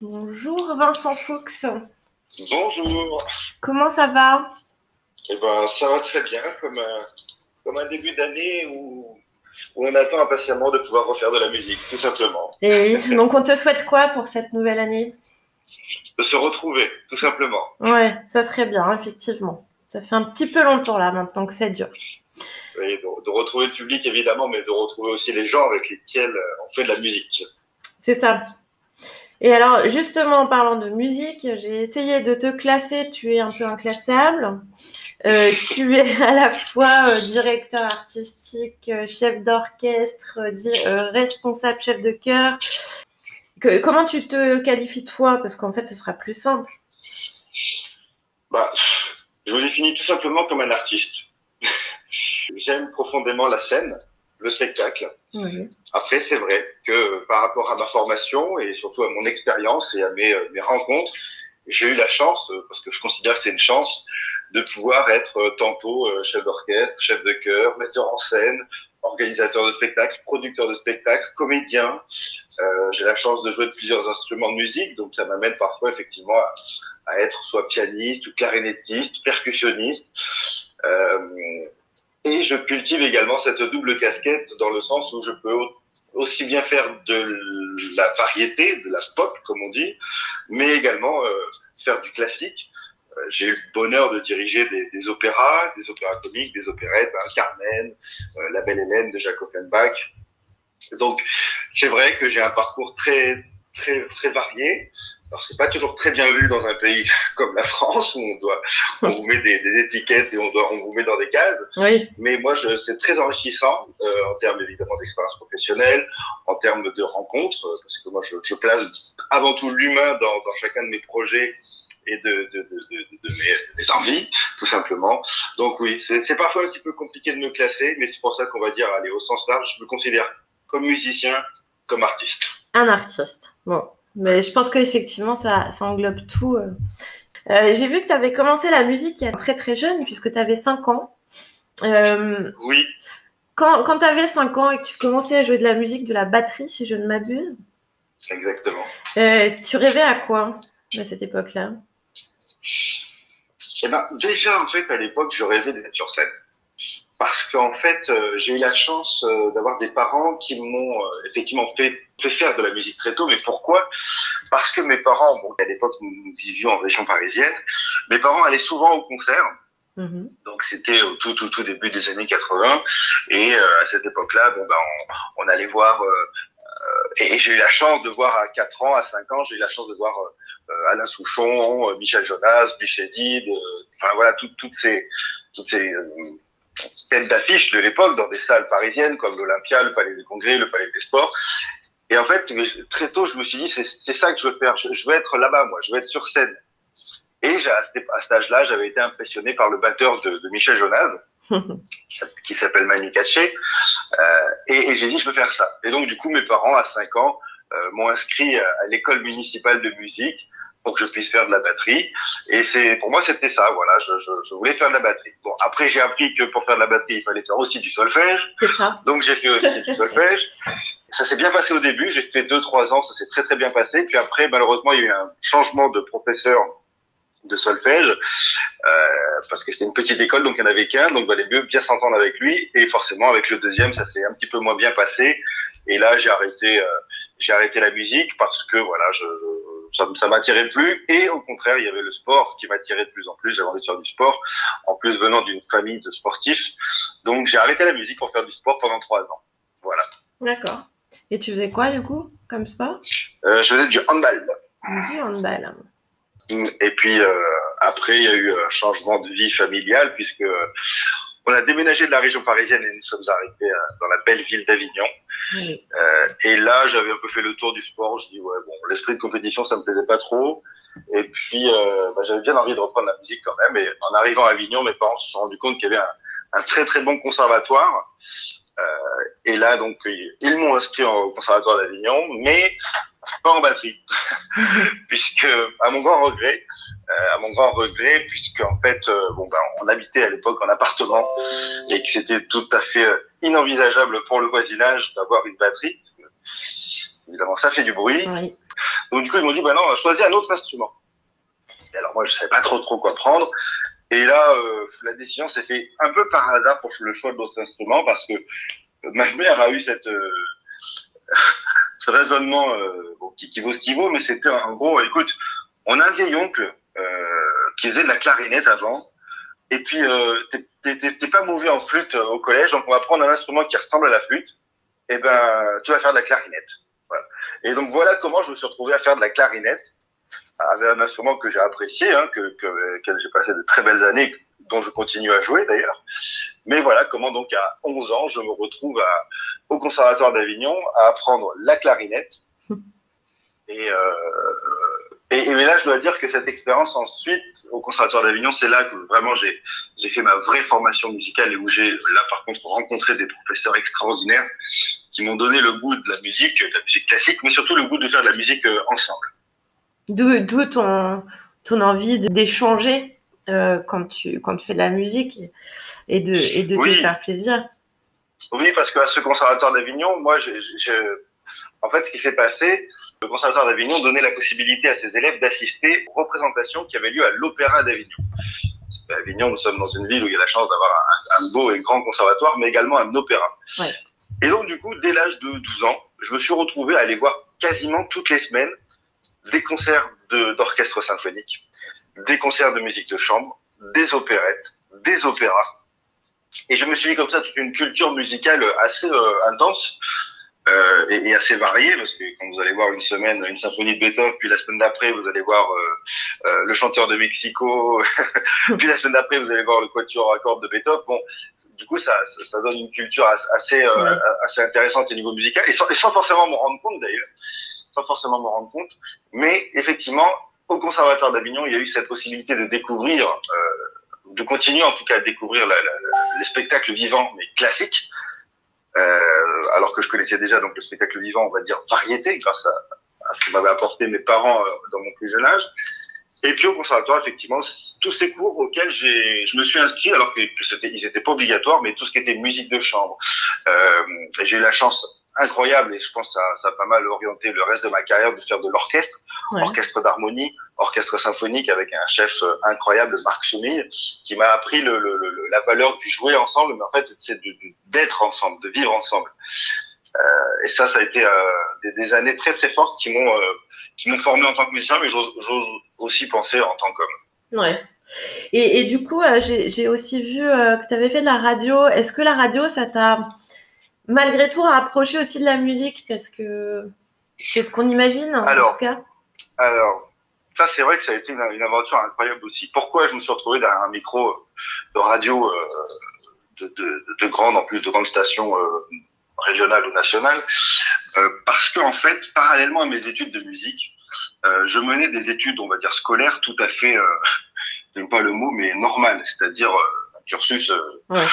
Bonjour Vincent Fuchs. Bonjour. Comment ça va? Eh ben, ça va très bien, comme un, comme un début d'année où, où on attend impatiemment de pouvoir refaire de la musique, tout simplement. Et oui, donc on te souhaite quoi pour cette nouvelle année? De se retrouver, tout simplement. Ouais, ça serait bien, effectivement. Ça fait un petit peu longtemps là maintenant que ça dure. Oui, de, de retrouver le public évidemment, mais de retrouver aussi les gens avec lesquels euh, on fait de la musique. C'est ça. Et alors, justement, en parlant de musique, j'ai essayé de te classer. Tu es un peu inclassable. Euh, tu es à la fois euh, directeur artistique, euh, chef d'orchestre, responsable chef de chœur. Comment tu te qualifies toi? Parce qu'en fait, ce sera plus simple. Bah, je me définis tout simplement comme un artiste. J'aime profondément la scène, le spectacle. Après, c'est vrai que euh, par rapport à ma formation et surtout à mon expérience et à mes, euh, mes rencontres, j'ai eu la chance, euh, parce que je considère que c'est une chance, de pouvoir être tantôt chef d'orchestre, chef de chœur, metteur en scène, organisateur de spectacles, producteur de spectacles, comédien. Euh, j'ai la chance de jouer de plusieurs instruments de musique, donc ça m'amène parfois effectivement à, à être soit pianiste ou clarinettiste, percussionniste. Euh, et je cultive également cette double casquette dans le sens où je peux au- aussi bien faire de la variété, de la pop, comme on dit, mais également euh, faire du classique. Euh, J'ai eu le bonheur de diriger des, des opéras, des opéras comiques, des opérettes, ben, Carmen, euh, La Belle Hélène de Jacques Offenbach. Donc, c'est vrai que j'ai un parcours très, très, très varié. Alors, c'est pas toujours très bien vu dans un pays comme la France où on doit, on vous met des, des étiquettes et on doit, on vous met dans des cases. Oui. Mais moi, je, c'est très enrichissant euh, en termes évidemment d'expérience professionnelle, en termes de rencontres, euh, parce que moi, je, je place avant tout l'humain dans, dans chacun de mes projets et de, de, de, de, de mes, mes envies, tout simplement. Donc oui, c'est, c'est parfois un petit peu compliqué de me classer, mais c'est pour ça qu'on va dire, allez, au sens large, je me considère comme musicien, comme artiste. Un artiste. Bon. Mais je pense qu'effectivement, ça, ça englobe tout. euh. Euh, j'ai vu que tu avais commencé la musique il y a très très jeune, puisque tu avais 5 ans. Euh, Oui, quand quand tu avais 5 ans et que tu commençais à jouer de la musique, de la batterie, si je ne m'abuse, exactement. euh, tu rêvais à quoi à cette époque-là? Eh ben, déjà, en fait, à l'époque, je rêvais d'être sur scène. Parce qu'en fait, euh, j'ai eu la chance euh, d'avoir des parents qui m'ont euh, effectivement fait, fait faire de la musique très tôt. Mais pourquoi? Parce que mes parents, bon, à l'époque, nous, nous vivions en région parisienne, mes parents allaient souvent au concert. Mhm. Donc c'était au tout, tout, tout début des années 80. Et euh, à cette époque-là, bon, ben, on, on allait voir... euh, euh, et, et j'ai eu la chance de voir à 4 ans, à 5 ans, j'ai eu la chance de voir euh, Alain Souchon, euh, Michel Jonas, Bichedi, enfin voilà, tout- toutes ces, toutes ces euh, têtes d'affiches de l'époque dans des salles parisiennes comme l'Olympia, le Palais des Congrès, le Palais des Sports. Et en fait, très tôt, je me suis dit, c'est ça que je veux faire. Je, je veux être là-bas, moi. Je veux être sur scène. Et à, cet- âge-là, j'avais été impressionné par le batteur de, de Michel Jonas, qui s'appelle Manu Katché. Euh, et et j'ai dit, je veux faire ça. Et donc, du coup, mes parents, à 5 ans, euh, m'ont inscrit à l'école municipale de musique pour que je puisse faire de la batterie. Et c'est pour moi, c'était ça. Voilà, je, je, je voulais faire de la batterie. Bon, après, j'ai appris que pour faire de la batterie, il fallait faire aussi du solfège. C'est ça. Donc, j'ai fait aussi du solfège. Ça s'est bien passé au début. J'ai fait deux, trois ans. Ça s'est très, très bien passé. Puis après, malheureusement, il y a eu un changement de professeur de solfège euh, parce que c'était une petite école, donc il n'y en avait qu'un. Donc, il valait mieux bien s'entendre avec lui. Et forcément, avec le deuxième, ça s'est un petit peu moins bien passé. Et là, j'ai arrêté, euh, j'ai arrêté la musique parce que voilà, je, ça, ça m'attirait plus. Et au contraire, il y avait le sport qui m'attirait de plus en plus. J'avais envie de faire du sport. En plus, venant d'une famille de sportifs, donc j'ai arrêté la musique pour faire du sport pendant trois ans. Voilà. D'accord. Et tu faisais quoi du coup comme sport? Euh, je faisais du handball. Du handball. Et puis euh, après, il y a eu un changement de vie familiale puisque on a déménagé de la région parisienne et nous sommes arrivés euh, dans la belle ville d'Avignon. Oui. Euh, et là, j'avais un peu fait le tour du sport. Je dis ouais, bon, l'esprit de compétition, ça me plaisait pas trop. Et puis, euh, bah, j'avais bien envie de reprendre la musique quand même. Et en arrivant à Avignon, mes parents se sont rendus compte qu'il y avait un, un très très bon conservatoire. Euh, et là, donc, ils, m'ont inscrit au conservatoire d'Avignon, mais pas en batterie, puisque à mon grand regret, euh, à mon grand regret, puisque en fait, euh, bon ben, on habitait à l'époque en appartement et que c'était tout à fait euh, inenvisageable pour le voisinage d'avoir une batterie. Évidemment, ça fait du bruit. Oui. Donc du coup, ils m'ont dit, bah non, choisis un autre instrument. Et alors moi, je savais pas trop trop quoi prendre. Et là, euh, la décision s'est faite un peu par hasard pour le choix de d'autres instruments parce que ma mère a eu cette euh, ce raisonnement euh, bon, qui, qui, vaut ce qu'il vaut, mais c'était en gros, écoute, on a un vieil oncle qui faisait de la clarinette avant, et puis t'es pas mauvais en flûte au collège, donc on va prendre un instrument qui ressemble à la flûte, et ben tu vas faire de la clarinette. Voilà. Et donc voilà comment je me suis retrouvé à faire de la clarinette avec un instrument que j'ai apprécié, hein, que, que, j'ai passé de très belles années, dont je continue à jouer d'ailleurs. Mais voilà comment donc à 11 ans, je me retrouve à, au Conservatoire d'Avignon à apprendre la clarinette. Et, euh, et, et, là, je dois dire que cette expérience ensuite au Conservatoire d'Avignon, c'est là que vraiment j'ai j'ai fait ma vraie formation musicale et où j'ai là par contre rencontré des professeurs extraordinaires qui m'ont donné le goût de la musique, de la musique classique, mais surtout le goût de faire de la musique euh, ensemble. D'où ton, ton envie d'échanger euh, quand, tu, quand tu fais de la musique et de, et de te faire plaisir. Oui, parce qu'à ce conservatoire d'Avignon, moi, je, en fait, ce qui s'est passé, le conservatoire d'Avignon donnait la possibilité à ses élèves d'assister aux représentations qui avaient lieu à l'Opéra d'Avignon. À Avignon, nous sommes dans une ville où il y a la chance d'avoir un, un, beau et grand conservatoire, mais également un opéra. Ouais. Et donc, du coup, dès l'âge de 12 ans, je me suis retrouvé à aller voir quasiment toutes les semaines des concerts d'orchestre symphonique, des concerts de musique de chambre, des opérettes, des opéras. Et je me suis dit comme ça toute une culture musicale assez euh, intense euh, et, et, assez variée, parce que quand vous allez voir une semaine une symphonie de Beethoven, puis la semaine d'après vous allez voir euh, euh le chanteur de Mexico, puis la semaine d'après vous allez voir le quatuor à cordes de Beethoven. Bon, du coup ça, ça, ça donne une culture assez, euh, assez intéressante au niveau musical, et sans, et sans forcément m'en rendre compte d'ailleurs sans forcément me rendre compte. Mais effectivement, au Conservatoire d'Avignon, il y a eu cette possibilité de découvrir, euh, de continuer en tout cas à découvrir la, la, les spectacles vivants, mais classiques. Euh, alors que je connaissais déjà donc le spectacle vivant, on va dire variété, grâce à, à ce que m'avaient apporté mes parents euh, dans mon plus jeune âge. Et puis au conservatoire, effectivement, tous ces cours auxquels j'ai, je me suis inscrit, alors que, que c'était, ils n'étaient pas obligatoires, mais tout ce qui était musique de chambre. Euh, j'ai eu la chance incroyable et je pense que ça, ça, a pas mal orienté le reste de ma carrière de faire de l'orchestre, ouais. orchestre d'harmonie, orchestre symphonique avec un chef euh, incroyable, Marc Soumille, qui m'a appris le, le, le, la valeur du jouer ensemble, mais en fait c'est d'être ensemble, de vivre ensemble. Euh, et ça, ça a été euh, des, des, années très très fortes qui m'ont euh, qui m'ont formé en tant que musicien, mais j'ose aussi penser en tant qu'homme. Ouais. Et, et, du coup, j'ai aussi vu que tu avais fait de la radio. Est-ce que la radio, ça t'a malgré tout rapproché aussi de la musique Parce que c'est ce qu'on imagine, alors, en tout cas. Alors, ça, c'est vrai que ça a été une, une, aventure incroyable aussi. Pourquoi je me suis retrouvé derrière un micro de radio euh, de, de, de, grande, en plus de grandes stations euh, régionales ou nationales euh, Parce que, en fait, parallèlement à mes études de musique, euh, je menais des études, on va dire, scolaires tout à fait, euh, j'aime pas le mot, mais normales, c'est-à-dire euh, cursus ouais.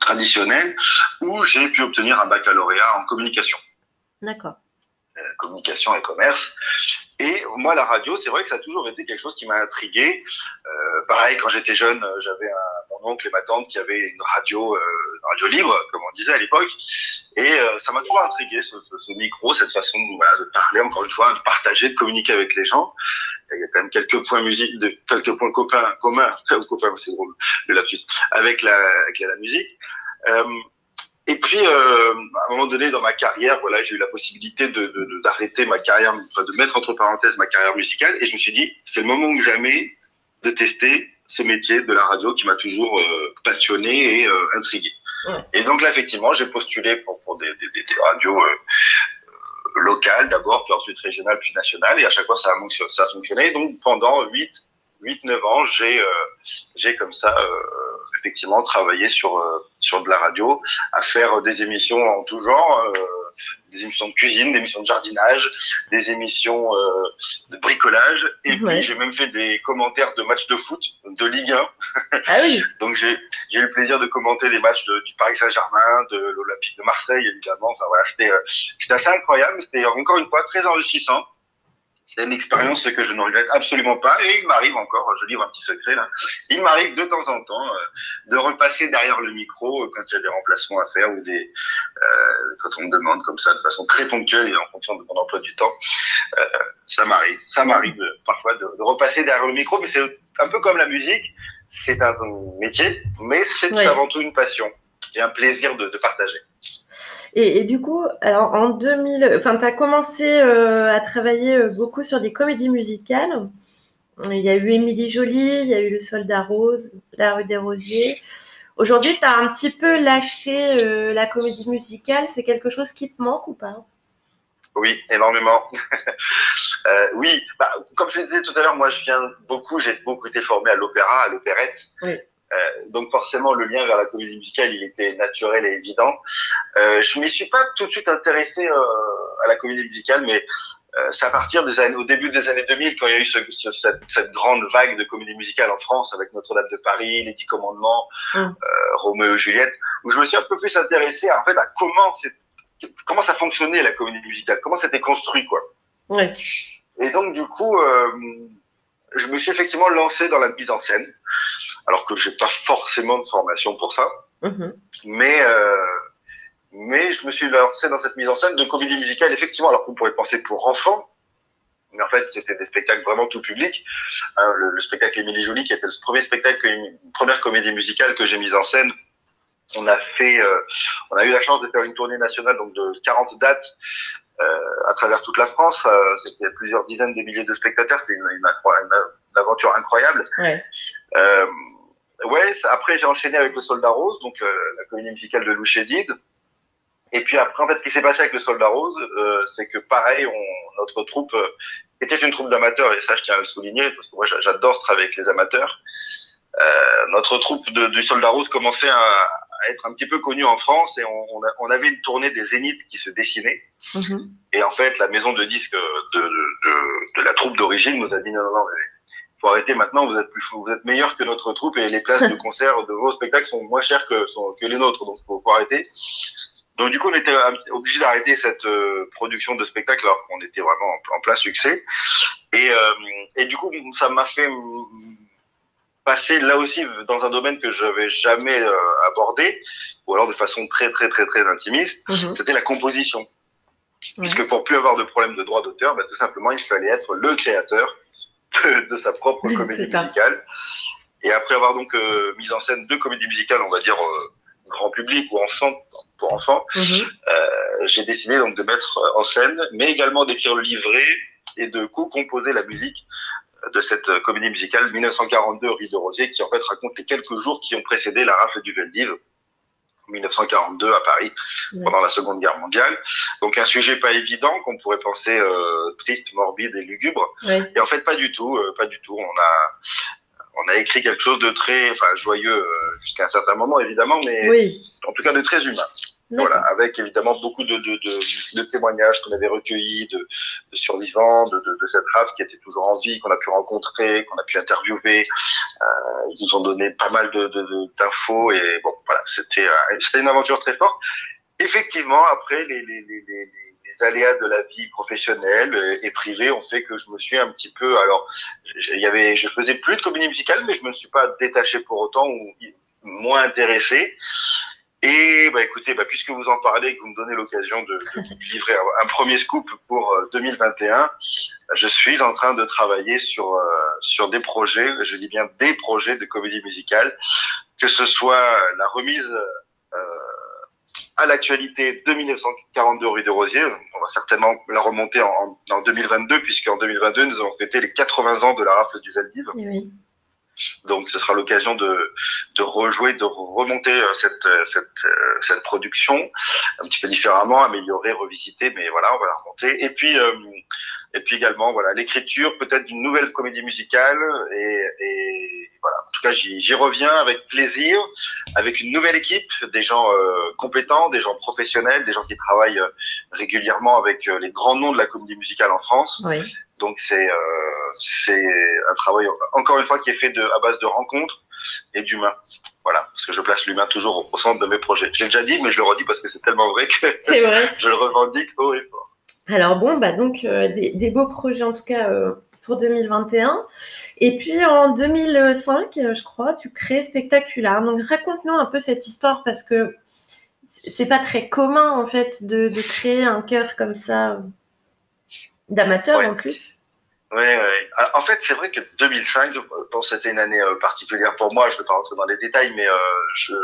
traditionnel où j'ai pu obtenir un baccalauréat en communication. D'accord. communication et commerce. Et moi, la radio, c'est vrai que ça a toujours été quelque chose qui m'a intrigué. Euh, pareil, quand j'étais jeune, j'avais mon oncle et ma tante qui avaient une radio, euh, une radio libre, comme on disait à l'époque. Et euh, ça m'a toujours intrigué, ce, ce, ce, micro, cette façon voilà, de parler, encore une fois, de partager, de communiquer avec les gens. Il y a quand même quelques points musique, de, quelques points copains, communs, copains, c'est drôle, le lapsus, avec la, avec la, musique. Euh, et puis, euh, à un moment donné dans ma carrière, voilà, j'ai eu la possibilité de, de, d'arrêter ma carrière, enfin, de mettre entre parenthèses ma carrière musicale, et je me suis dit, c'est le moment ou jamais de tester ce métier de la radio qui m'a toujours euh, passionné et intrigué. Et donc là, effectivement, j'ai postulé pour, pour des, des, des radios euh, locales d'abord, puis ensuite régionales, puis nationales, et à chaque fois ça a, fonctionné. Donc pendant 8, 8 9 ans, j'ai j'ai comme ça effectivement travailler sur euh, sur de la radio, à faire des émissions en tout genre, euh, des émissions de cuisine, des émissions de jardinage, des émissions euh, de bricolage, et ouais. puis j'ai même fait des commentaires de matchs de foot de Ligue 1. Ah oui. Donc j'ai eu le plaisir de commenter des matchs de, du Paris Saint-Germain, de l'Olympique de Marseille évidemment. Enfin voilà, c'était c'était assez incroyable, c'était encore une fois très enrichissant. C'est une expérience que je ne regrette absolument pas. Et il m'arrive encore, je livre un petit secret là, il m'arrive de temps en temps euh, de repasser derrière le micro euh, quand il y a des remplacements à faire ou des euh, quand on me demande comme ça de façon très ponctuelle et en fonction de mon emploi du temps. Euh, ça m'arrive, ça m'arrive parfois de, de, repasser derrière le micro, mais c'est un peu comme la musique. C'est un métier, mais c'est oui. avant tout une passion et un plaisir de, de partager. Et, et, du coup, alors en 2000, enfin, tu as commencé euh, à travailler euh, beaucoup sur des comédies musicales. Il y a eu Émilie Jolie, il y a eu Le Soldat Rose, La rue des Rosiers. Aujourd'hui, tu as un petit peu lâché euh, la comédie musicale. C'est quelque chose qui te manque ou pas? Oui, énormément. euh, oui, bah, comme je disais tout à l'heure, moi je viens beaucoup, j'ai beaucoup été formé à l'opéra, à l'opérette. Oui. Euh, donc forcément, le lien vers la comédie musicale, il était naturel et évident. Euh, je m'y suis pas tout de suite intéressé euh, à la comédie musicale, mais euh, c'est à partir des années, au début des années 2000, quand il y a eu ce, ce, cette, cette, grande vague de comédie musicale en France, avec Notre-Dame de Paris, Les Dix Commandements, mmh. Roméo et Juliette, où je me suis un peu plus intéressé en fait à comment comment ça fonctionnait la comédie musicale, comment c'était construit quoi. Ouais. Et donc du coup, euh, je me suis effectivement lancé dans la mise en scène, alors que j'ai pas forcément de formation pour ça, mmh. mais euh, mais je me suis lancé dans cette mise en scène de comédie musicale, effectivement, alors qu'on pourrait penser pour enfants, mais en fait c'était des spectacles vraiment tout public. Hein, le, le, spectacle Émilie Jolie, qui était le premier spectacle, une première comédie musicale que j'ai mise en scène. On a fait, euh, on a eu la chance de faire une tournée nationale donc de 40 dates euh, à travers toute la France. Euh, C'était plusieurs dizaines de milliers de spectateurs. C'était une, une, une, une, aventure incroyable. Ouais. Euh, ouais. Après, j'ai enchaîné avec le Soldat Rose, donc euh, la comédie musicale de Lou Chédid. Et puis après, en fait, ce qui s'est passé avec le Soldat Rose, euh, c'est que pareil, on, notre troupe était une troupe d'amateurs, et ça, je tiens à le souligner, parce que moi, j'adore travailler avec les amateurs. Euh, notre troupe de, du Soldat Rose commençait à, à, être un petit peu connue en France, et on, on, a, on avait une tournée des Zéniths qui se dessinait. Mm -hmm. Et en fait, la maison de disques de, de, de la troupe d'origine nous a dit non, non, non, faut arrêter maintenant, vous êtes plus vous êtes meilleur que notre troupe et les places de concert de vos spectacles sont moins chères que, sont, que les nôtres, donc faut, faut arrêter. Donc du coup, on était obligé d'arrêter cette euh, production de spectacle alors qu'on était vraiment en, en, plein succès. Et, euh, et du coup, ça m'a fait passer là aussi dans un domaine que je n'avais jamais euh, abordé, ou alors de façon très très très très intimiste, mm -hmm. c'était la composition. Mm -hmm. Puisque pour plus avoir de problème de droit d'auteur, bah, tout simplement, il fallait être le créateur de, de sa propre comédie musicale. Et après avoir donc euh, mis en scène deux comédies musicales, on va dire euh, grand public ou enfant pour enfants, mm -hmm. j'ai décidé donc de mettre en scène, mais également d'écrire le livret et de co-composer la musique de cette comédie musicale 1942 Rue de Rosier qui en fait raconte les quelques jours qui ont précédé la rafle du Veldiv 1942 à Paris ouais. pendant la Seconde Guerre mondiale. Donc un sujet pas évident qu'on pourrait penser euh, triste, morbide et lugubre. Ouais. Et en fait pas du tout, euh, pas du tout. On a on a écrit quelque chose de très enfin joyeux euh, jusqu'à un certain moment évidemment mais oui. en tout cas de très humain. Voilà, avec évidemment beaucoup de, de, de, de témoignages qu'on avait recueillis de, survivants de, cette race qui était toujours en vie, qu'on a pu rencontrer, qu'on a pu interviewer. Euh, ils nous ont donné pas mal d'infos et bon, voilà, c'était euh, une aventure très forte. Effectivement, après, les, les, les, les, aléas de la vie professionnelle et privée ont fait que je me suis un petit peu, alors, il y avait, je faisais plus de comédie musicale, mais je me suis pas détaché pour autant ou moins intéressé. Et bah, écoutez, bah, puisque vous en parlez, que vous me donnez l'occasion de, de livrer un, premier scoop pour euh, 2021, je suis en train de travailler sur euh, sur des projets, je dis bien des projets de comédie musicale, que ce soit la remise euh, à l'actualité de 1942 rue de Rosiers, on va certainement la remonter en, en 2022, puisqu'en 2022 nous avons fêté les 80 ans de la rafle du Zaldiv. Oui. Donc, ce sera l'occasion de, de rejouer, de remonter euh, cette, cette, euh, cette production un petit peu différemment, améliorer, revisiter, mais voilà, on va la remonter. Et puis, euh, et puis également, voilà, l'écriture peut-être d'une nouvelle comédie musicale. Et, et voilà, en tout cas, j'y reviens avec plaisir, avec une nouvelle équipe, des gens euh, compétents, des gens professionnels, des gens qui travaillent régulièrement avec les grands noms de la comédie musicale en France. Oui. Donc c'est euh, c'est un travail encore une fois qui est fait de, à base de rencontres et d'humain. Voilà, parce que je place l'humain toujours au centre de mes projets. Je l'ai déjà dit, mais je le redis parce que c'est tellement vrai que vrai. je le revendique haut et fort. Alors bon, bah donc des, beaux projets en tout cas pour 2021. Et puis en 2005, je crois, tu crées Spectaculaire. Donc raconte-nous un peu cette histoire parce que c'est pas très commun en fait de, créer un cœur comme ça d'amateur en plus. Oui, oui. Ah, en fait, c'est vrai que 2005, bon, c'était une année euh, particulière pour moi. Je ne vais pas rentrer dans les détails, mais euh,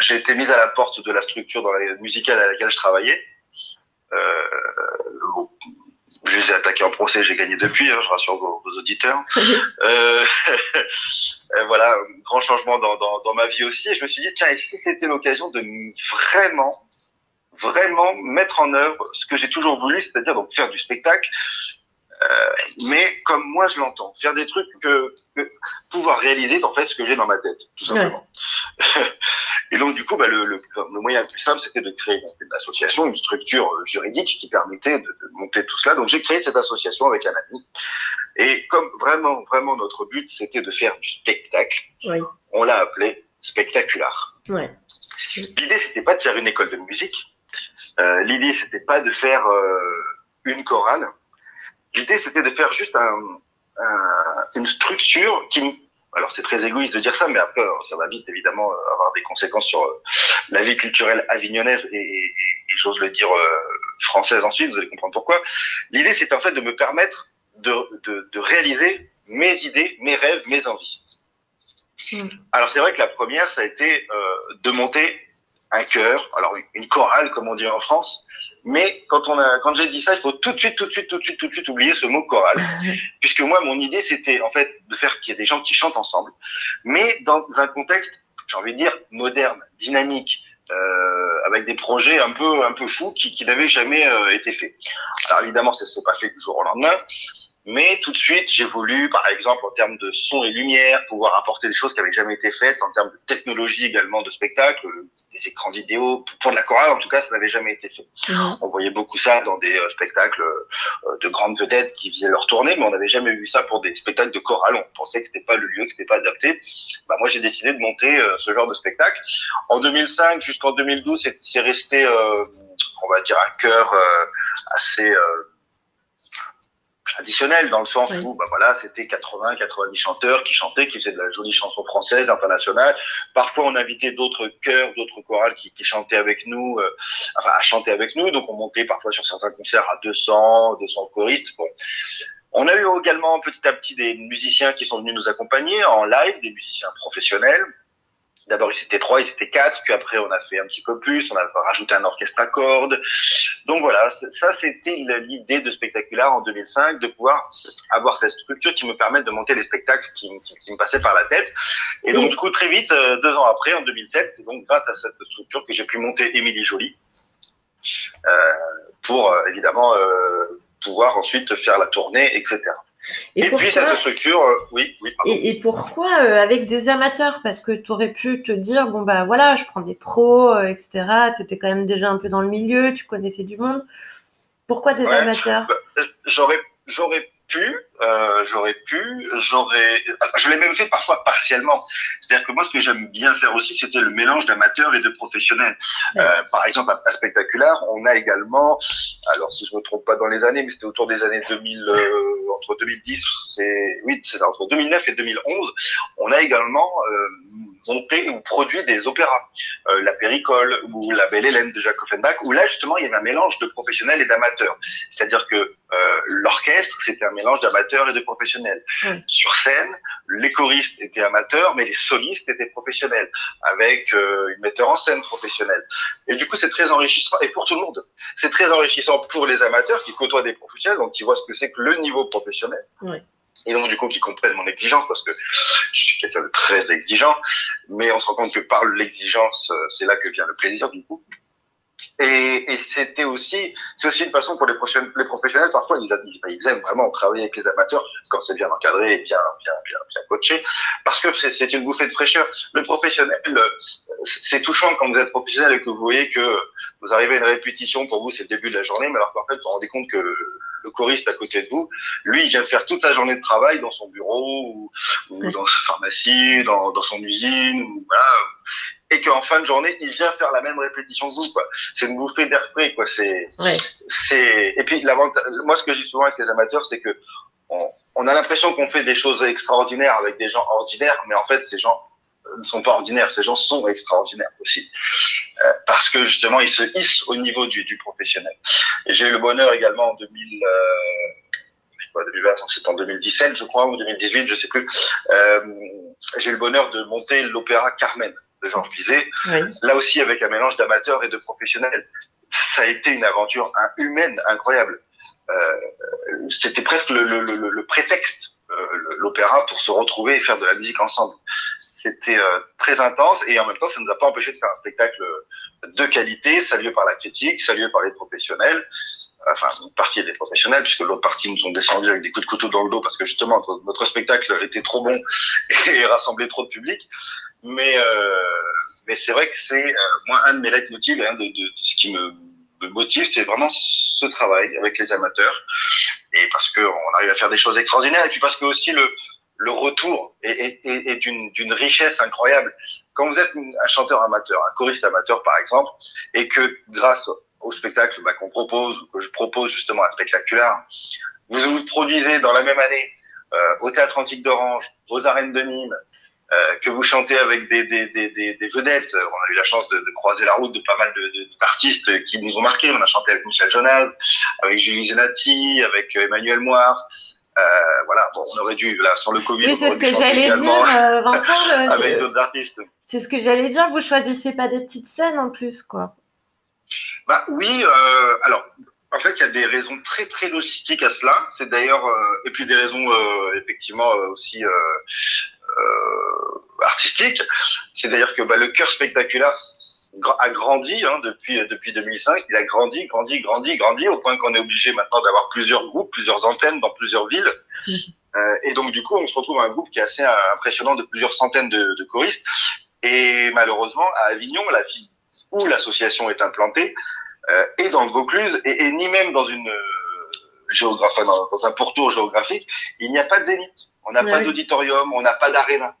j'ai été mise à la porte de la structure dans la musicale à laquelle je travaillais. Euh, je les ai attaqués en procès, j'ai gagné depuis, hein, je rassure vos, auditeurs. euh, voilà, grand changement dans, dans, dans, ma vie aussi. Et je me suis dit, tiens, et si c'était l'occasion de vraiment, vraiment mettre en œuvre ce que j'ai toujours voulu, c'est-à-dire donc faire du spectacle, euh, mais comme moi je l'entends, faire des trucs que, pouvoir réaliser en fait ce que j'ai dans ma tête, tout simplement. et donc du coup, bah, le, le, le, moyen le plus simple, c'était de créer une association, une structure euh, juridique qui permettait de, de monter tout cela. Donc j'ai créé cette association avec un ami. Et comme vraiment, vraiment notre but, c'était de faire du spectacle, oui. on l'a appelé spectacular. Ouais. L'idée, c'était pas de faire une école de musique. Euh, L'idée, c'était pas de faire euh, une chorale. L'idée, c'était de faire juste un, un, une structure qui alors c'est très égoïste de dire ça, mais après ça va vite évidemment avoir des conséquences sur euh, la vie culturelle avignonnaise et, et, et j'ose le dire euh, française ensuite, vous allez comprendre pourquoi. L'idée c'est en fait de me permettre de, de, de, réaliser mes idées, mes rêves, mes envies. Mmh. Alors c'est vrai que la première ça a été euh, de monter un chœur, alors une chorale comme on dit en France, mais quand on a, quand j'ai dit ça, il faut tout de suite, tout de suite, tout de suite, tout de suite oublier ce mot chorale, puisque moi, mon idée, c'était en fait de faire qu'il y ait des gens qui chantent ensemble, mais dans un contexte, j'ai envie de dire moderne, dynamique, euh, avec des projets un peu, un peu fous qui, qui n'avaient jamais euh, été faits. Alors évidemment, ça s'est pas fait du jour au lendemain. Mais tout de suite, j'ai voulu, par exemple, en termes de son et lumière, pouvoir apporter des choses qui n'avaient jamais été faites, en termes de technologie également de spectacle, des écrans vidéo. Pour de la chorale, en tout cas, ça n'avait jamais été fait. Mmh. On voyait beaucoup ça dans des euh, spectacles euh, de grandes vedettes qui faisaient leur tournée, mais on n'avait jamais vu ça pour des spectacles de chorale. On pensait que c'était pas le lieu, que c'était pas adapté. Bah, moi, j'ai décidé de monter euh, ce genre de spectacle. En 2005 jusqu'en 2012, c'est resté, on va dire, un cœur assez traditionnel dans le sens oui. où bah voilà c'était 80 90 chanteurs qui chantaient qui faisaient de la jolie chanson française internationale. Parfois on invitait d'autres chœurs d'autres chorales qui, qui, chantaient avec nous euh, enfin à chanter avec nous. Donc on montait parfois sur certains concerts à 200 200 choristes. Bon. On a eu également petit à petit des musiciens qui sont venus nous accompagner en live des musiciens professionnels D'abord, ils étaient trois, ils étaient quatre, puis après, on a fait un petit peu plus, on a rajouté un orchestre à cordes. Donc voilà, ça, c'était l'idée de Spectaculaire en 2005, de pouvoir avoir cette structure qui me permette de monter les spectacles qui, qui, qui me passaient par la tête. Et donc, du coup, très vite, euh, deux ans après, en 2007, c'est donc grâce à cette structure que j'ai pu monter Émilie Jolie, euh, pour euh, évidemment euh, pouvoir ensuite faire la tournée, etc. Et, et pourquoi, puis cette structure, euh, oui, oui. Et, et pourquoi euh, avec des amateurs? Parce que tu aurais pu te dire, bon bah voilà, je prends des pros, euh, etc. Tu étais quand même déjà un peu dans le milieu, tu connaissais du monde. Pourquoi des ouais, amateurs? Bah, j'aurais pu, euh, j'aurais pu, j'aurais, je l'ai même fait parfois partiellement. C'est-à-dire que moi, ce que j'aime bien faire aussi, c'était le mélange d'amateurs et de professionnels. Ouais. Euh, par exemple, à Spectaculaire, on a également, alors si je me trompe pas dans les années, mais c'était autour des années 2000, euh, entre 2010, c'est, oui, c'est ça, entre 2009 et 2011, on a également monté ou produit des opéras, La Péricole ou La Belle Hélène de Jacques Offenbach, où là justement il y avait un mélange de professionnels et d'amateurs. C'est-à-dire que l'orchestre c'était un mélange d'amateurs et de professionnels. Sur scène, les choristes étaient amateurs, mais les solistes étaient professionnels, avec euh, une metteur en scène professionnelle. Et du coup c'est très enrichissant et pour tout le monde. C'est très enrichissant pour les amateurs qui côtoient des professionnels, donc qui voient ce que c'est que le niveau professionnel. Et donc du coup qui comprennent mon exigence parce que je suis quelqu'un de très exigeant, mais on se rend compte que par l'exigence, c'est là que vient le plaisir du coup. Et, et c'était aussi, c'est aussi une façon pour les, les professionnels, parfois ils, ils, aiment vraiment travailler avec les amateurs quand c'est bien encadré et bien, bien, bien, bien coaché, parce que c'est une bouffée de fraîcheur. Le professionnel, c'est touchant quand vous êtes professionnel et que vous voyez que vous arrivez à une répétition, pour vous c'est le début de la journée, mais alors qu'en fait vous vous rendez compte que le choriste à côté de vous, lui, il vient de faire toute sa journée de travail dans son bureau ou, ou dans sa pharmacie, dans, dans son usine, ou voilà. Et qu'en fin de journée, il vient faire la même répétition que vous. Quoi. C'est une bouffée d'air frais. Quoi. C'est, c'est... Et puis, moi, ce que dis souvent avec les amateurs, c'est que on, on a l'impression qu'on fait des choses extraordinaires avec des gens ordinaires, mais en fait, ces gens ne sont pas ordinaires. Ces gens sont extraordinaires aussi. Euh, parce que justement, ils se hissent au niveau du, du professionnel. J'ai eu le bonheur également en 2000, euh, 2020, c'est en 2017, je crois, ou 2018, je sais plus. Euh, j'ai eu le bonheur de monter l'opéra Carmen de Georges Bizet. Là aussi, avec un mélange d'amateurs et de professionnels. Ça a été une aventure humaine incroyable. Euh, C'était presque le, le, le, le prétexte euh, l'opéra pour se retrouver et faire de la musique ensemble. C'était euh, très intense et en même temps, ça ne nous a pas empêché de faire un spectacle de qualité, salué par la critique, salué par les professionnels. Enfin, une partie des professionnels, puisque l'autre partie nous ont descendus avec des coups de couteau dans le dos parce que justement notre spectacle était trop bon et rassemblait trop de public. Mais euh, c'est vrai que c'est euh, moi un de mes leitmotivs, hein, de, de, de ce qui me motive, c'est vraiment ce travail avec les amateurs. Et parce qu'on arrive à faire des choses extraordinaires. Et puis parce que aussi le, retour est, est d'une richesse incroyable. Quand vous êtes un chanteur amateur, un choriste amateur par exemple, et que grâce au spectacle bah, qu'on propose, que je propose justement un spectaculaire, vous vous produisez dans la même année euh, au Théâtre Antique d'Orange, aux arènes de Nîmes, euh, que vous chantez avec des, des, des, des, vedettes. On a eu la chance de, de, croiser la route de pas mal d'artistes qui nous ont marqués. On a chanté avec Michel Jonas, avec Julie Zenati, avec Emmanuel Moire. Euh, voilà, bon, on aurait dû, là, sans le Covid. Oui, c'est ce que j'allais dire, Vincent. avec d'autres artistes. C'est ce que j'allais dire, vous choisissez pas des petites scènes en plus, quoi. Bah oui, euh, alors en fait, il y a des raisons très très logistiques à cela. C'est d'ailleurs euh, et puis des raisons euh, effectivement aussi euh, artistique. C'est d'ailleurs que bah, le cœur spectaculaire a grandi hein, depuis depuis 2005. Il a grandi, grandi, grandi, grandi au point qu'on est obligé maintenant d'avoir plusieurs groupes, plusieurs antennes dans plusieurs villes. Euh, et donc du coup, on se retrouve un groupe qui est assez impressionnant de plusieurs centaines de, de choristes. Et malheureusement, à Avignon, la ville où l'association est implantée, euh, et dans le Vaucluse, et, et, ni même dans une géographe, dans, dans, un pourtour géographique, il n'y a pas de zénith, on n'a ouais. pas d'auditorium, on n'a pas d'aréna.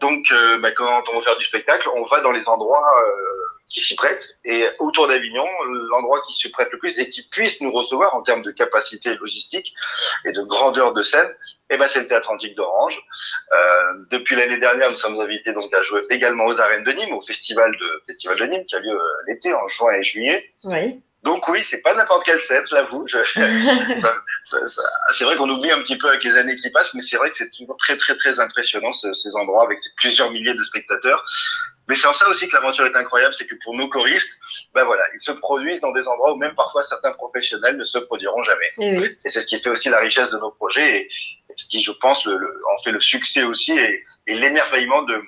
Donc, euh, bah, quand on veut faire du spectacle, on va dans les endroits euh, qui s'y prêtent. Et autour d'Avignon, l'endroit qui se prête le plus et qui puisse nous recevoir en termes de capacité logistique et de grandeur de scène, eh ben, c'est le Théâtre Antique d'Orange. Euh, depuis l'année dernière, nous sommes invités donc à jouer également aux arènes de Nîmes, au festival de, festival de Nîmes qui a lieu euh, l'été, en juin et juillet. Oui. Donc oui, c'est pas n'importe quelle scène. Je... c'est vrai qu'on oublie un petit peu avec les années qui passent, mais c'est vrai que c'est toujours très très très impressionnant ce, ces endroits avec ces plusieurs milliers de spectateurs. Mais c'est en ça aussi que l'aventure est incroyable, c'est que pour nos choristes, ben voilà, ils se produisent dans des endroits où même parfois certains professionnels ne se produiront jamais. Et, oui. et c'est ce qui fait aussi la richesse de nos projets et, ce qui, je pense, le, le, en fait le succès aussi et, et l'émerveillement de,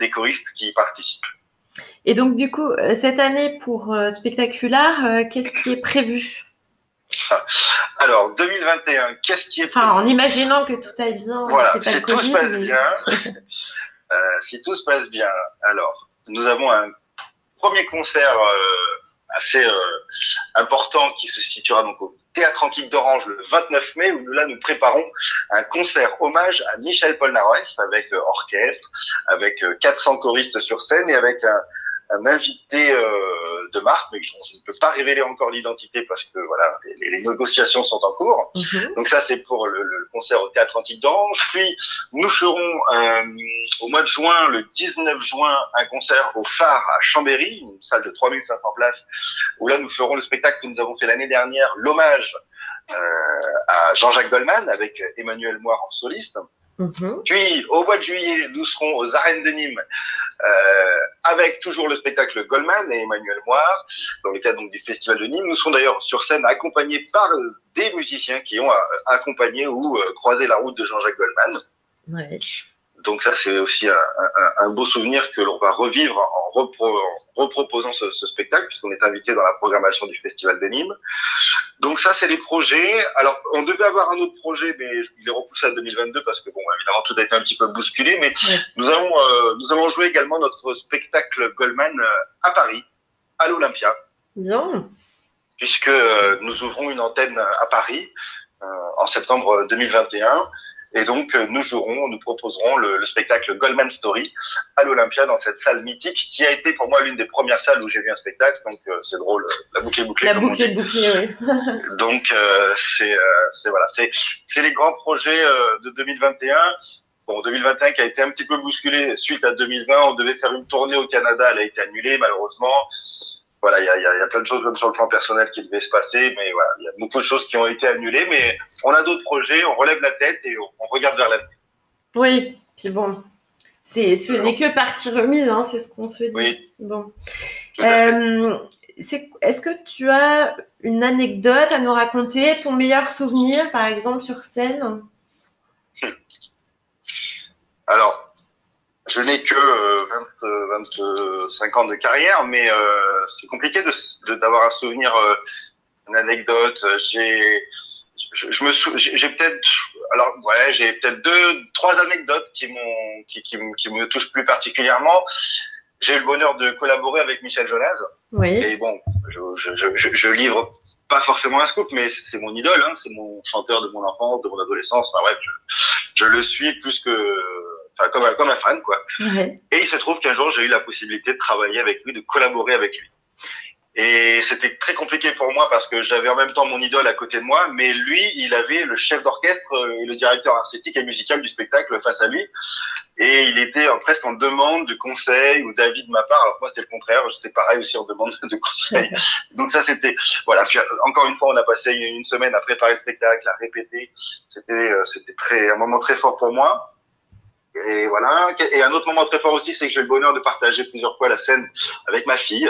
des choristes qui y participent. Et donc, du coup, cette année pour euh, Spectaculaire, euh, qu'est-ce qui est prévu? Alors, 2021, qu'est-ce qui est enfin, prévu? en imaginant que tout aille bien. Voilà, si tout COVID, se passe mais... bien. euh, si tout se passe bien, alors, nous avons un premier concert euh, assez important qui se situera donc au Théâtre Antique d'Orange le 29 mai, où nous, là, nous préparons un concert hommage à Michel Polnareff avec euh, orchestre, avec euh, 400 choristes sur scène et avec un, un invité euh, de marque, mais je, ne peux pas révéler encore l'identité parce que voilà, les, les, négociations sont en cours. Mm -hmm. Donc ça, c'est pour le, le, concert au Théâtre Antique d'Orange. Puis nous ferons euh, au mois de juin, le 19 juin, un concert au Phare à Chambéry, une salle de 3500 places, où là nous ferons le spectacle que nous avons fait l'année dernière, l'hommage euh, à Jean-Jacques Goldman avec Emmanuel Moire en soliste. Mmh. Puis, au mois de juillet, nous serons aux arènes de Nîmes euh, avec toujours le spectacle Goldman et Emmanuel Moire, dans le cadre donc, du Festival de Nîmes. Nous serons d'ailleurs sur scène accompagnés par des musiciens qui ont euh, accompagné ou euh, croisé la route de Jean-Jacques Goldman. Ouais. Donc ça, c'est aussi un, un, un, beau souvenir que l'on va revivre en, repro en reproposant ce, ce, spectacle, puisqu'on est invité dans la programmation du Festival de Nîmes. Donc ça, c'est les projets. Alors, on devait avoir un autre projet, mais il est repoussé à 2022 parce que, bon, évidemment, tout a été un petit peu bousculé. Mais nous, avons, euh, nous avons joué également notre spectacle Goldman euh, à Paris, à l'Olympia. Non. Puisque euh, nous ouvrons une antenne à Paris en septembre 2021. Et donc, euh, nous jouerons, nous proposerons le, spectacle Goldman Story à l'Olympia dans cette salle mythique qui a été pour moi l'une des premières salles où j'ai vu un spectacle. Donc, euh, c'est drôle, la boucle est bouclée. La boucle est bouclée, oui. donc, euh, c'est voilà, c'est les grands projets de 2021. Bon, 2021 qui a été un petit peu bousculé suite à 2020. On devait faire une tournée au Canada, elle a été annulée malheureusement voilà, il y a, y a, plein de choses même sur le plan personnel qui devaient se passer, mais voilà, il y a beaucoup de choses qui ont été annulées, mais on a d'autres projets, on relève la tête et on, regarde vers l'avenir. Oui, puis bon, c'est ce n'est que partie remise, hein, c'est ce qu'on se dit. Oui. Bon. Euh, Est-ce que tu as une anecdote à nous raconter, ton meilleur souvenir, par exemple, sur scène? Alors, je n'ai que 20, euh, 25 ans de carrière, mais euh, c'est compliqué d'avoir de, un souvenir, euh, une anecdote. J'ai, je, me j'ai peut-être, alors ouais, j'ai peut-être deux, trois anecdotes qui m'ont, qui, qui, qui, me touchent plus particulièrement. J'ai eu le bonheur de collaborer avec Michel Jonas. Oui. Et bon, je, je, je, je, livre pas forcément un scoop, mais c'est mon idole, hein, c'est mon chanteur de mon enfance, de mon adolescence. Enfin bref, je, le suis plus que comme un, comme un fan quoi. Et il se trouve qu'un jour j'ai eu la possibilité de travailler avec lui, de collaborer avec lui. Et c'était très compliqué pour moi parce que j'avais en même temps mon idole à côté de moi, mais lui, il avait le chef d'orchestre et le directeur artistique et musical du spectacle face à lui. Et il était en, presque en demande de conseils ou d'avis de ma part. Alors moi, c'était le contraire. J'étais pareil aussi en demande de conseils. Donc ça, c'était, voilà. Encore une fois, on a passé une semaine à préparer le spectacle, à répéter. C'était, euh, c'était très, un moment très fort pour moi. Et voilà. Et un autre moment très fort aussi, c'est que j'ai eu le bonheur de partager plusieurs fois la scène avec ma fille,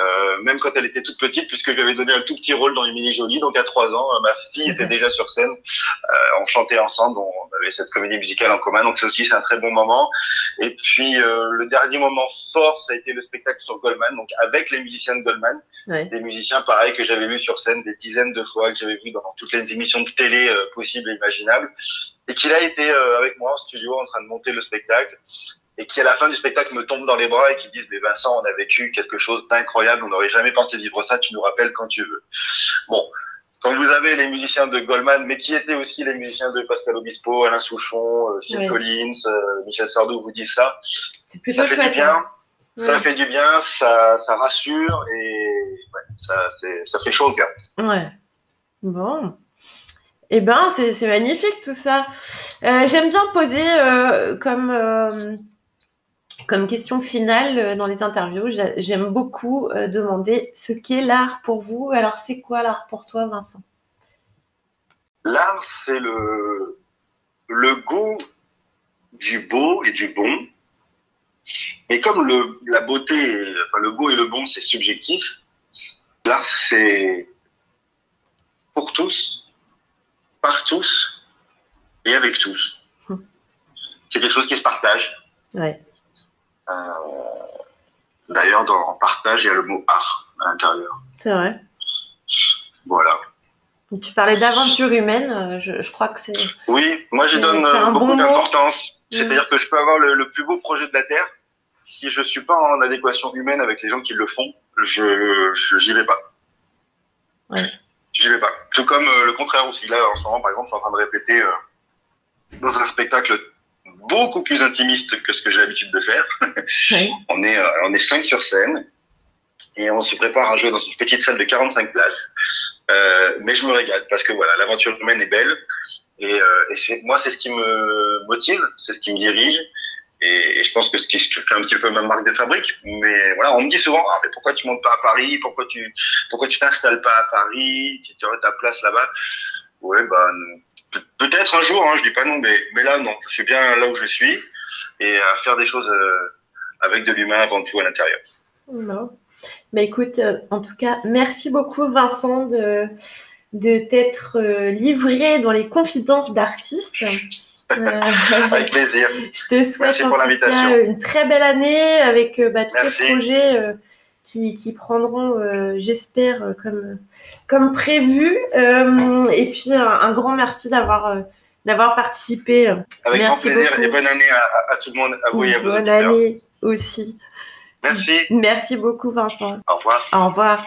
euh, même quand elle était toute petite, puisque je lui avais donné un tout petit rôle dans Émilie Jolie. Donc à trois ans, ma fille était déjà sur scène. Euh, on chantait ensemble, on avait cette comédie musicale en commun. Donc ça aussi, c'est un très bon moment. Et puis euh, le dernier moment fort, ça a été le spectacle sur Goldman, donc avec les musiciens de Goldman, des musiciens pareils que j'avais vus sur scène des dizaines de fois, que j'avais vus dans toutes les émissions de télé euh, possibles et imaginables et qu'il a été euh, avec moi en studio en train de monter le spectacle et qui à la fin du spectacle me tombe dans les bras et qui disent mais Vincent on a vécu quelque chose d'incroyable on n'aurait jamais pensé vivre ça tu nous rappelles quand tu veux. Bon quand vous avez les musiciens de Goldman mais qui étaient aussi les musiciens de Pascal Obispo Alain Souchon euh, Phil Collins euh, Michel Sardou vous disent ça. C'est plutôt ça fait du bien. hein. ça fait du bien ça, ça rassure et ouais, ça, ça fait chaud au cœur. Ouais. Bon eh ben, c'est magnifique tout ça. Euh, j'aime bien poser euh, comme, euh, comme question finale dans les interviews, j'aime beaucoup demander ce qu'est l'art pour vous. Alors, c'est quoi l'art pour toi, Vincent? L'art, c'est le, goût du beau et du bon. Mais comme la beauté, le beau et le bon, c'est subjectif, l'art, c'est pour tous par tous et avec tous. Hum. C'est quelque chose qui se partage. Ouais. Euh, d'ailleurs, dans partage, il y a le mot art à l'intérieur. C'est vrai. Voilà. Tu parlais d'aventure humaine, euh, je, crois que c'est. Oui, moi je donne euh, beaucoup d'importance. C'est-à-dire que je peux avoir le, plus beau projet de la Terre. Si je suis pas en adéquation humaine avec les gens qui le font, je j'y vais pas. Ouais j'y vais pas. Tout comme euh, le contraire aussi. Là, en ce moment, par exemple, je suis en train de répéter euh, dans un spectacle beaucoup plus intimiste que ce que j'ai l'habitude de faire. on est euh, on est cinq sur scène et on se prépare à jouer dans une petite salle de 45 places. mais je me régale parce que voilà, l'aventure humaine est belle et, et c'est moi c'est ce qui me motive, c'est ce qui me dirige et, je pense que ce qui fait un petit peu ma marque de fabrique. Mais voilà, on me dit souvent, ah, mais pourquoi tu montes pas à Paris? Pourquoi tu pourquoi tu t'installes pas à Paris? Tu aurais ta place là-bas? Ouais, bah peut-être un jour. Hein, je dis pas non, mais mais là non. Je suis bien là où je suis et à faire des choses euh, avec de l'humain avant tout à l'intérieur. Non. Mais écoute, euh, en tout cas, merci beaucoup Vincent de de t'être euh, livré dans les confidences d'artistes. Avec plaisir. Je te souhaite en tout cas une très belle année avec euh, bah, tous les projets euh, qui, qui, prendront, euh, j'espère, comme, comme prévu. et puis un, grand merci d'avoir d'avoir participé. Avec grand plaisir et bonne année à, à, tout le monde, à vous et à vos Bonne année aussi. Merci. Merci beaucoup Vincent. Au revoir. Au revoir.